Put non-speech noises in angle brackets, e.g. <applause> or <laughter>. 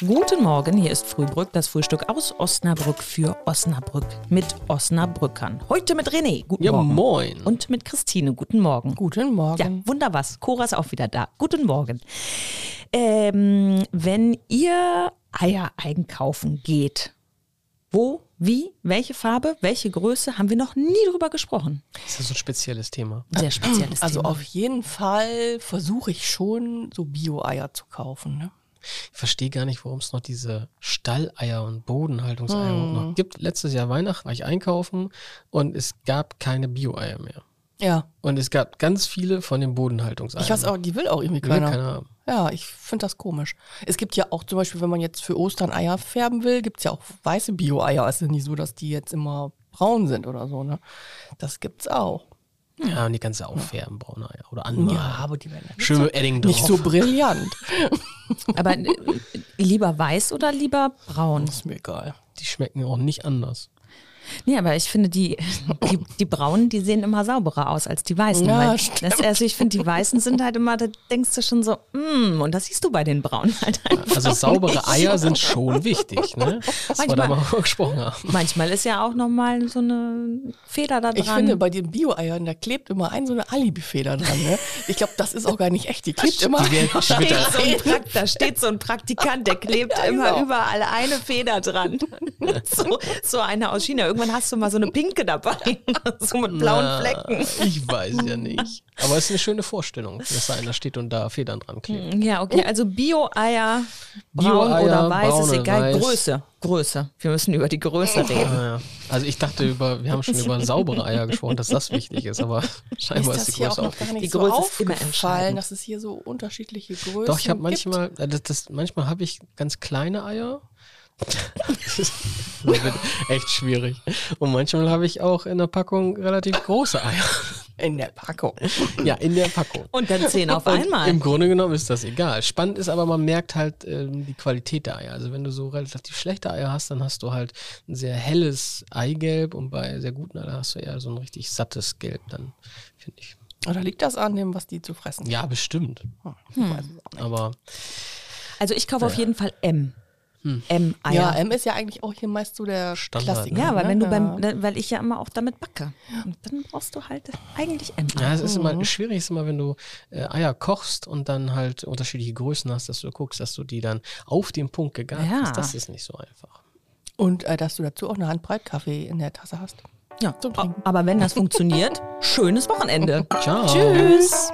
Guten Morgen, hier ist Frühbrück, das Frühstück aus Osnabrück für Osnabrück mit Osnabrückern. Heute mit René, guten Ja, Morgen. moin. Und mit Christine, guten Morgen. Guten Morgen. Ja, wunderbar. Cora ist auch wieder da. Guten Morgen. Ähm, wenn ihr Eier einkaufen geht, wo, wie, welche Farbe, welche Größe, haben wir noch nie drüber gesprochen. Das ist so ein spezielles Thema. Sehr spezielles Also Thema. auf jeden Fall versuche ich schon, so Bio-Eier zu kaufen. Ne? Ich verstehe gar nicht, warum es noch diese Stalleier und Bodenhaltungseier überhaupt noch gibt. Letztes Jahr Weihnachten war ich einkaufen und es gab keine Bio-Eier mehr. Ja. Und es gab ganz viele von den Bodenhaltungseiern. Ich weiß auch, die will auch irgendwie keiner. keiner haben. Ja, ich finde das komisch. Es gibt ja auch zum Beispiel, wenn man jetzt für Ostern Eier färben will, gibt es ja auch weiße Bio-Eier. Es ist nicht so, dass die jetzt immer braun sind oder so. Ne? Das gibt's auch. Ja, und die ganze auffärben, braune Eier oder andere. Ja, aber die werden ja nicht, Schön so, nicht so brillant. <laughs> Aber äh, lieber weiß oder lieber braun? ist mir egal. Die schmecken auch nicht anders. Nee, aber ich finde, die, die, die braunen, die sehen immer sauberer aus als die weißen. Ja, das, also ich finde, die weißen sind halt immer, da denkst du schon so, mm, und das siehst du bei den braunen halt einfach. Also saubere <laughs> Eier sind schon wichtig, ne? Was wir da Manchmal. mal gesprochen haben. Manchmal ist ja auch nochmal so eine Feder da dran. Ich finde, bei den Bio-Eiern, da klebt immer ein so eine Alibi-Feder dran. Ne? Ich glaube, das ist auch gar nicht echt. Die klebt immer. Die werden steht so ein da steht so ein Praktikant, der klebt Ja, immer genau. überall eine Feder dran. <laughs> So, so eine aus China. Irgendwann hast du mal so eine pinke dabei, <laughs> so mit blauen Na, Flecken. Ich weiß ja <laughs> nicht. Aber es ist eine schöne Vorstellung, dass da einer steht und da Federn dran klebt. Ja, okay, also Bio-Eier, braun Bio-Eier, oder weiß, ist braune, egal. weiß. Größe, Größe. Wir müssen über die Größe reden. Ah, ja. Also ich dachte über, wir haben schon über saubere Eier <laughs> gesprochen, dass das wichtig ist, aber Ist scheinbar ist, das die Größe auch auch wichtig. nicht Die so Größe ist immer entscheidend. dass es hier so unterschiedliche Größen Doch, ich habe gibt? manchmal, äh, das, das, manchmal habe ich ganz kleine Eier. <laughs> Das wird echt schwierig. Und manchmal habe ich auch in der Packung relativ große Eier. In der Packung. Ja, in der Packung. Und dann zehn auf Und einmal. Im Grunde genommen ist das egal. Spannend ist aber, man merkt halt ähm, die Qualität der Eier. Also wenn du so relativ schlechte Eier hast, dann hast du halt ein sehr helles Eigelb und bei sehr guten Eiern hast du eher so ein richtig sattes Gelb dann, finde ich. Oder liegt das an dem, was die zu fressen? Ja, bestimmt. Nicht. Aber Also ich kaufe auf jeden Fall M. Hm. M-Eier. Ja, M ist ja eigentlich auch hier meist so der Standard, Klassiker. Ja, weil ne? wenn du beim, weil ich ja immer auch damit backe. Und dann brauchst du halt eigentlich M. ja, es ist Mhm. immer schwierig, ist immer, wenn du äh, Eier kochst und dann halt unterschiedliche Größen hast, dass du guckst, dass du die dann auf den Punkt gegart Ja. hast. Das ist nicht so einfach. Und äh, dass du dazu auch eine Handbreit Kaffee in der Tasse hast. Ja, Zum Trinken. aber wenn das funktioniert, schönes Wochenende. Ciao. Tschüss.